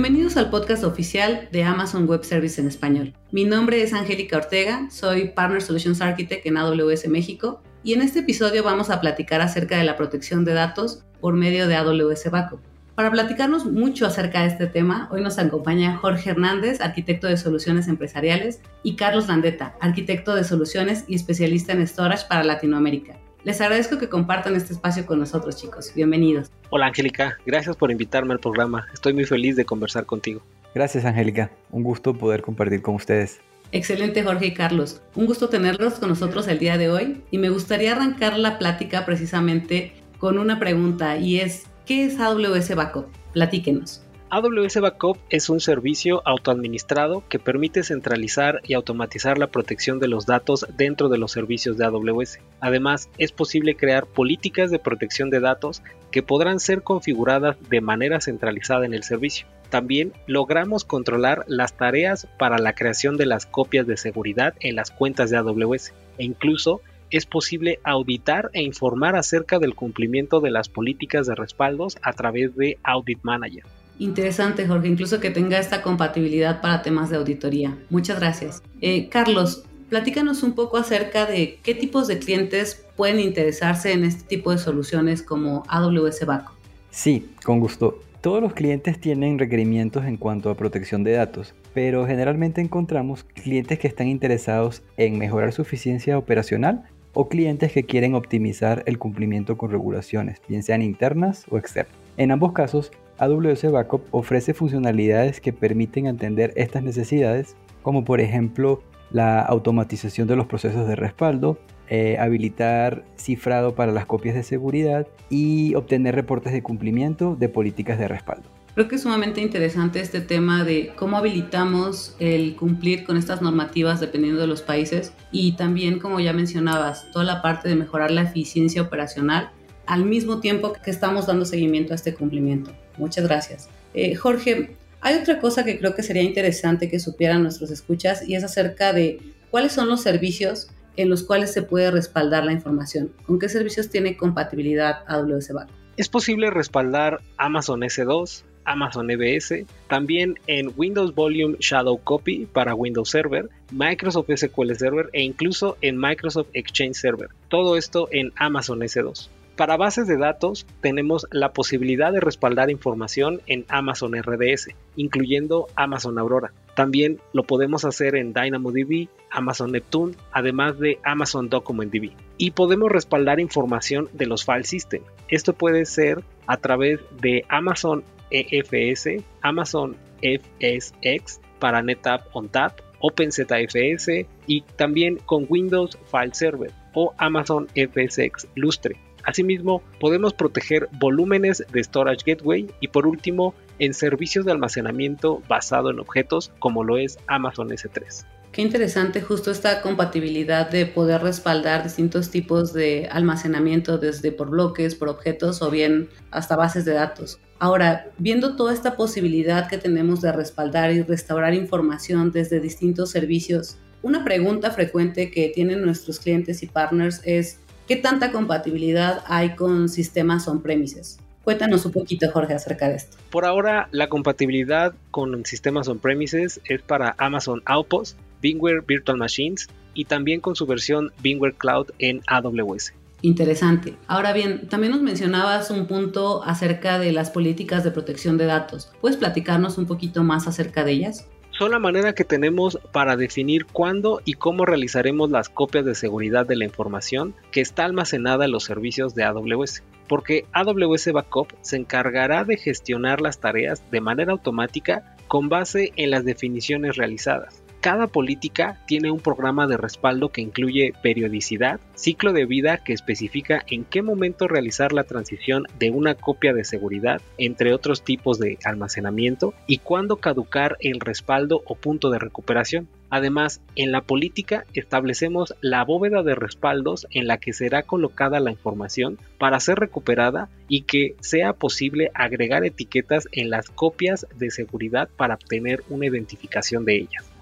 Bienvenidos al podcast oficial de Amazon Web Service en español. Mi nombre es Angélica Ortega, soy Partner Solutions Architect en AWS México y en este episodio vamos a platicar acerca de la protección de datos por medio de AWS Backup. Para platicarnos mucho acerca de este tema, hoy nos acompaña Jorge Hernández, arquitecto de soluciones empresariales, y Carlos Landeta, arquitecto de soluciones y especialista en storage para Latinoamérica. Les agradezco que compartan este espacio con nosotros, chicos. Bienvenidos. Hola, Angélica. Gracias por invitarme al programa. Estoy muy feliz de conversar contigo. Gracias, Angélica. Un gusto poder compartir con ustedes. Excelente, Jorge y Carlos. Un gusto tenerlos con nosotros el día de hoy y me gustaría arrancar la plática precisamente con una pregunta y es, ¿qué es AWS Backup? Platíquenos. AWS Backup es un servicio autoadministrado que permite centralizar y automatizar la protección de los datos dentro de los servicios de AWS. Además, es posible crear políticas de protección de datos que podrán ser configuradas de manera centralizada en el servicio. También logramos controlar las tareas para la creación de las copias de seguridad en las cuentas de AWS e incluso es posible auditar e informar acerca del cumplimiento de las políticas de respaldos a través de Audit Manager. Interesante, Jorge, incluso que tenga esta compatibilidad para temas de auditoría. Muchas gracias. Eh, Carlos, platícanos un poco acerca de qué tipos de clientes pueden interesarse en este tipo de soluciones como AWS Backup. Sí, con gusto. Todos los clientes tienen requerimientos en cuanto a protección de datos, pero generalmente encontramos clientes que están interesados en mejorar su eficiencia operacional o clientes que quieren optimizar el cumplimiento con regulaciones, bien sean internas o externas. En ambos casos, AWS Backup ofrece funcionalidades que permiten atender estas necesidades, como por ejemplo la automatización de los procesos de respaldo, eh, habilitar cifrado para las copias de seguridad y obtener reportes de cumplimiento de políticas de respaldo. Creo que es sumamente interesante este tema de cómo habilitamos el cumplir con estas normativas dependiendo de los países y también, como ya mencionabas, toda la parte de mejorar la eficiencia operacional al mismo tiempo que estamos dando seguimiento a este cumplimiento. Muchas gracias. Eh, Jorge, hay otra cosa que creo que sería interesante que supieran nuestros escuchas y es acerca de cuáles son los servicios en los cuales se puede respaldar la información. ¿Con qué servicios tiene compatibilidad AWS Backup? Es posible respaldar Amazon S2, Amazon EBS, también en Windows Volume Shadow Copy para Windows Server, Microsoft SQL Server e incluso en Microsoft Exchange Server. Todo esto en Amazon S2. Para bases de datos tenemos la posibilidad de respaldar información en Amazon RDS, incluyendo Amazon Aurora. También lo podemos hacer en DynamoDB, Amazon Neptune, además de Amazon DocumentDB. Y podemos respaldar información de los file system. Esto puede ser a través de Amazon EFS, Amazon FSX para NetApp OnTap, OpenZFS y también con Windows File Server o Amazon FSX Lustre. Asimismo, podemos proteger volúmenes de Storage Gateway y por último, en servicios de almacenamiento basado en objetos como lo es Amazon S3. Qué interesante justo esta compatibilidad de poder respaldar distintos tipos de almacenamiento desde por bloques, por objetos o bien hasta bases de datos. Ahora, viendo toda esta posibilidad que tenemos de respaldar y restaurar información desde distintos servicios, una pregunta frecuente que tienen nuestros clientes y partners es ¿Qué tanta compatibilidad hay con sistemas on-premises? Cuéntanos un poquito, Jorge, acerca de esto. Por ahora, la compatibilidad con sistemas on-premises es para Amazon Outpost, VMware Virtual Machines y también con su versión VMware Cloud en AWS. Interesante. Ahora bien, también nos mencionabas un punto acerca de las políticas de protección de datos. ¿Puedes platicarnos un poquito más acerca de ellas? Son la manera que tenemos para definir cuándo y cómo realizaremos las copias de seguridad de la información que está almacenada en los servicios de AWS, porque AWS Backup se encargará de gestionar las tareas de manera automática con base en las definiciones realizadas. Cada política tiene un programa de respaldo que incluye periodicidad, ciclo de vida que especifica en qué momento realizar la transición de una copia de seguridad entre otros tipos de almacenamiento y cuándo caducar el respaldo o punto de recuperación. Además, en la política establecemos la bóveda de respaldos en la que será colocada la información para ser recuperada y que sea posible agregar etiquetas en las copias de seguridad para obtener una identificación de ellas.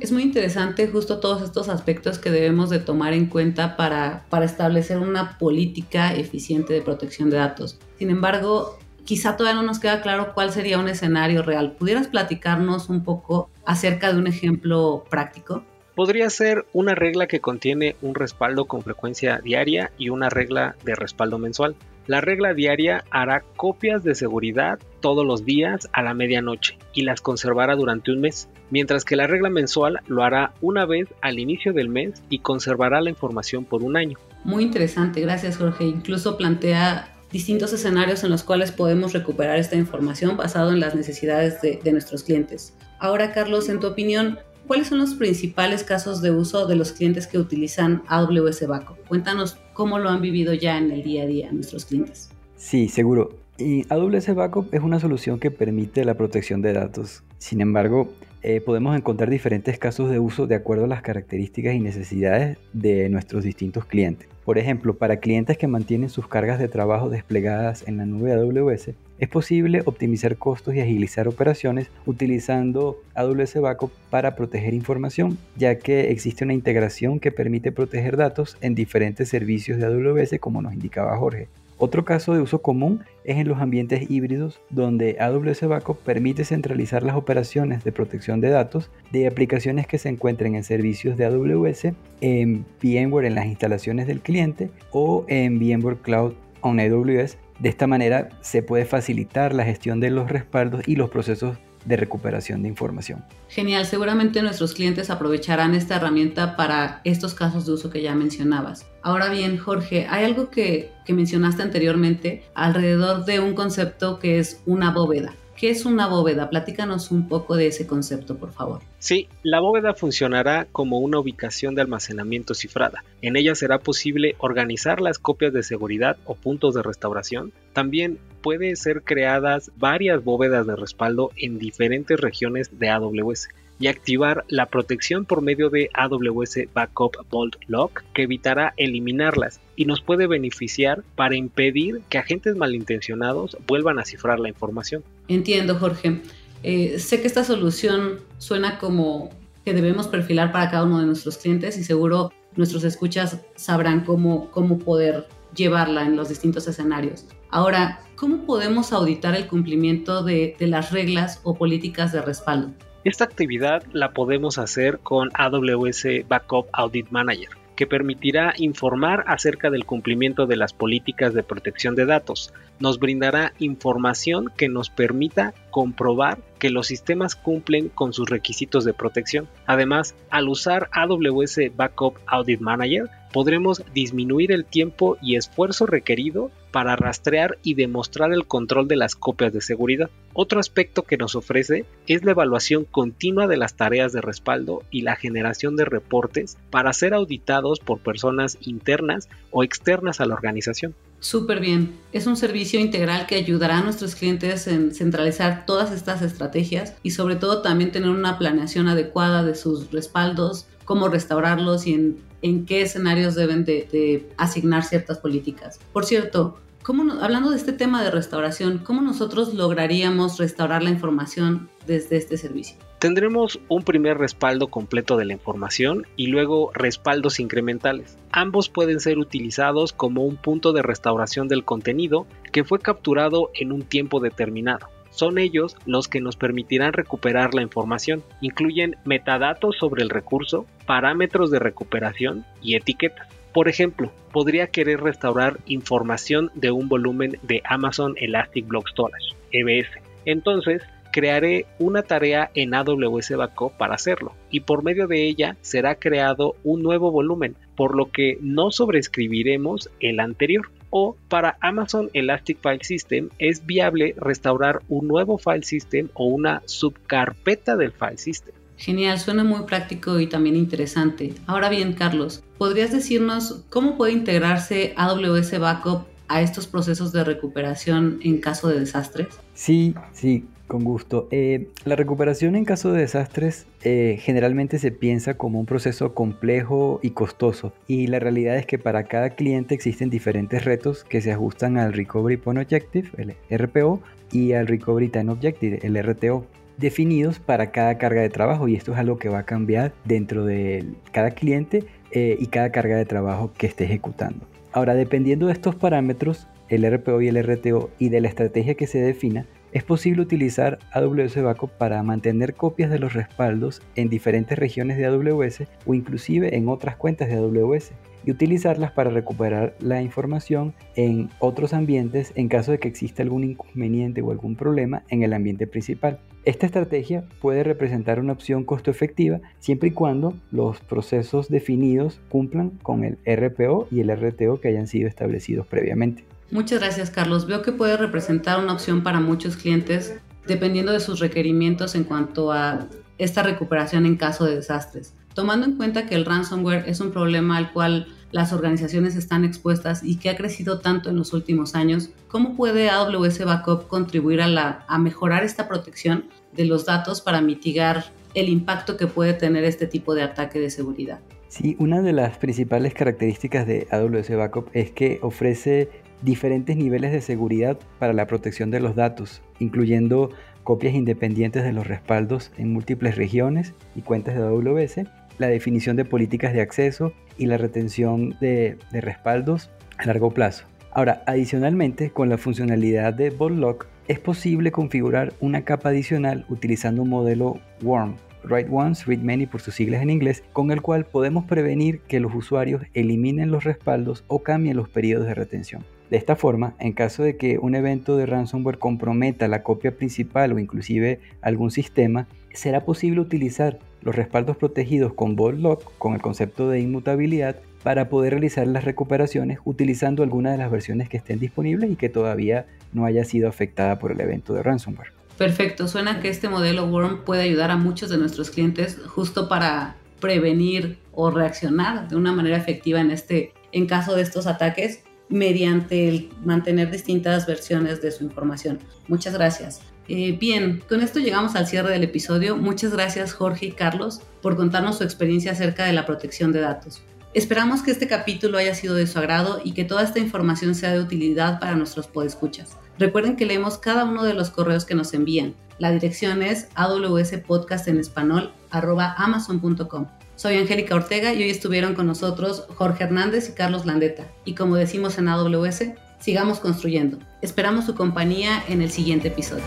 Es muy interesante justo todos estos aspectos que debemos de tomar en cuenta para, para establecer una política eficiente de protección de datos. Sin embargo, quizá todavía no nos queda claro cuál sería un escenario real. ¿Pudieras platicarnos un poco acerca de un ejemplo práctico? Podría ser una regla que contiene un respaldo con frecuencia diaria y una regla de respaldo mensual. La regla diaria hará copias de seguridad todos los días a la medianoche y las conservará durante un mes, mientras que la regla mensual lo hará una vez al inicio del mes y conservará la información por un año. Muy interesante, gracias Jorge. Incluso plantea distintos escenarios en los cuales podemos recuperar esta información basado en las necesidades de, de nuestros clientes. Ahora, Carlos, en tu opinión, ¿cuáles son los principales casos de uso de los clientes que utilizan AWS Backup? Cuéntanos cómo lo han vivido ya en el día a día nuestros clientes. Sí, seguro. Y AWS Backup es una solución que permite la protección de datos. Sin embargo, eh, podemos encontrar diferentes casos de uso de acuerdo a las características y necesidades de nuestros distintos clientes. Por ejemplo, para clientes que mantienen sus cargas de trabajo desplegadas en la nube AWS, es posible optimizar costos y agilizar operaciones utilizando AWS Backup para proteger información, ya que existe una integración que permite proteger datos en diferentes servicios de AWS como nos indicaba Jorge. Otro caso de uso común es en los ambientes híbridos donde AWS Backup permite centralizar las operaciones de protección de datos de aplicaciones que se encuentren en servicios de AWS, en VMware en las instalaciones del cliente o en VMware Cloud on AWS. De esta manera se puede facilitar la gestión de los respaldos y los procesos de recuperación de información. Genial, seguramente nuestros clientes aprovecharán esta herramienta para estos casos de uso que ya mencionabas. Ahora bien, Jorge, hay algo que, que mencionaste anteriormente alrededor de un concepto que es una bóveda. ¿Qué es una bóveda? Platícanos un poco de ese concepto, por favor. Sí, la bóveda funcionará como una ubicación de almacenamiento cifrada. En ella será posible organizar las copias de seguridad o puntos de restauración. También puede ser creadas varias bóvedas de respaldo en diferentes regiones de AWS y activar la protección por medio de AWS Backup Vault Lock que evitará eliminarlas y nos puede beneficiar para impedir que agentes malintencionados vuelvan a cifrar la información. Entiendo, Jorge. Eh, sé que esta solución suena como que debemos perfilar para cada uno de nuestros clientes y seguro nuestros escuchas sabrán cómo, cómo poder llevarla en los distintos escenarios. Ahora, ¿cómo podemos auditar el cumplimiento de, de las reglas o políticas de respaldo? Esta actividad la podemos hacer con AWS Backup Audit Manager, que permitirá informar acerca del cumplimiento de las políticas de protección de datos. Nos brindará información que nos permita comprobar que los sistemas cumplen con sus requisitos de protección. Además, al usar AWS Backup Audit Manager, podremos disminuir el tiempo y esfuerzo requerido para rastrear y demostrar el control de las copias de seguridad. Otro aspecto que nos ofrece es la evaluación continua de las tareas de respaldo y la generación de reportes para ser auditados por personas internas o externas a la organización. Súper bien. Es un servicio integral que ayudará a nuestros clientes en centralizar todas estas estrategias y sobre todo también tener una planeación adecuada de sus respaldos, cómo restaurarlos y en, qué escenarios deben de, asignar ciertas políticas. Por cierto, ¿cómo, hablando de este tema de restauración, ¿cómo nosotros lograríamos restaurar la información desde este servicio? Tendremos un primer respaldo completo de la información y luego respaldos incrementales. Ambos pueden ser utilizados como un punto de restauración del contenido que fue capturado en un tiempo determinado. Son ellos los que nos permitirán recuperar la información. Incluyen metadatos sobre el recurso, parámetros de recuperación y etiquetas. Por ejemplo, podría querer restaurar información de un volumen de Amazon Elastic Block Storage, EBS. Entonces, crearé una tarea en AWS Backup para hacerlo y por medio de ella será creado un nuevo volumen, por lo que no sobreescribiremos el anterior. O para Amazon Elastic File System es viable restaurar un nuevo file system o una subcarpeta del file system. Genial, suena muy práctico y también interesante. Ahora bien, Carlos, ¿podrías decirnos cómo puede integrarse AWS Backup a estos procesos de recuperación en caso de desastres? Sí, sí, con gusto. Eh, la recuperación en caso de desastres eh, generalmente se piensa como un proceso complejo y costoso y la realidad es que para cada cliente existen diferentes retos que se ajustan al Recovery Point Objective, el RPO, y al Recovery Time Objective, el RTO definidos para cada carga de trabajo y esto es algo que va a cambiar dentro de cada cliente eh, y cada carga de trabajo que esté ejecutando. Ahora, dependiendo de estos parámetros, el RPO y el RTO y de la estrategia que se defina, es posible utilizar AWS Backup para mantener copias de los respaldos en diferentes regiones de AWS o inclusive en otras cuentas de AWS y utilizarlas para recuperar la información en otros ambientes en caso de que exista algún inconveniente o algún problema en el ambiente principal. Esta estrategia puede representar una opción costo efectiva siempre y cuando los procesos definidos cumplan con el RPO y el RTO que hayan sido establecidos previamente. Muchas gracias Carlos. Veo que puede representar una opción para muchos clientes dependiendo de sus requerimientos en cuanto a esta recuperación en caso de desastres. Tomando en cuenta que el ransomware es un problema al cual las organizaciones están expuestas y que ha crecido tanto en los últimos años, ¿cómo puede AWS Backup contribuir a, la, a mejorar esta protección de los datos para mitigar el impacto que puede tener este tipo de ataque de seguridad? Sí, una de las principales características de AWS Backup es que ofrece diferentes niveles de seguridad para la protección de los datos, incluyendo copias independientes de los respaldos en múltiples regiones y cuentas de AWS, la definición de políticas de acceso y la retención de, respaldos a largo plazo. Ahora, adicionalmente, con la funcionalidad de BotLock, es posible configurar una capa adicional utilizando un modelo WORM, Write Once, Read Many por sus siglas en inglés, con el cual podemos prevenir que los usuarios eliminen los respaldos o cambien los periodos de retención. De esta forma, en caso de que un evento de ransomware comprometa la copia principal o inclusive algún sistema, será posible utilizar los respaldos protegidos con Vault Lock con el concepto de inmutabilidad para poder realizar las recuperaciones utilizando alguna de las versiones que estén disponibles y que todavía no haya sido afectada por el evento de ransomware. Perfecto, suena que este modelo Worm puede ayudar a muchos de nuestros clientes justo para prevenir o reaccionar de una manera efectiva en este en caso de estos ataques mediante el mantener distintas versiones de su información. Muchas gracias. Eh, bien, con esto llegamos al cierre del episodio. Muchas gracias Jorge y Carlos por contarnos su experiencia acerca de la protección de datos. Esperamos que este capítulo haya sido de su agrado y que toda esta información sea de utilidad para nuestros podescuchas. Recuerden que leemos cada uno de los correos que nos envían. La dirección es amazon.com. Soy Angélica Ortega y hoy estuvieron con nosotros Jorge Hernández y Carlos Landeta. Y como decimos en AWS, sigamos construyendo. Esperamos su compañía en el siguiente episodio.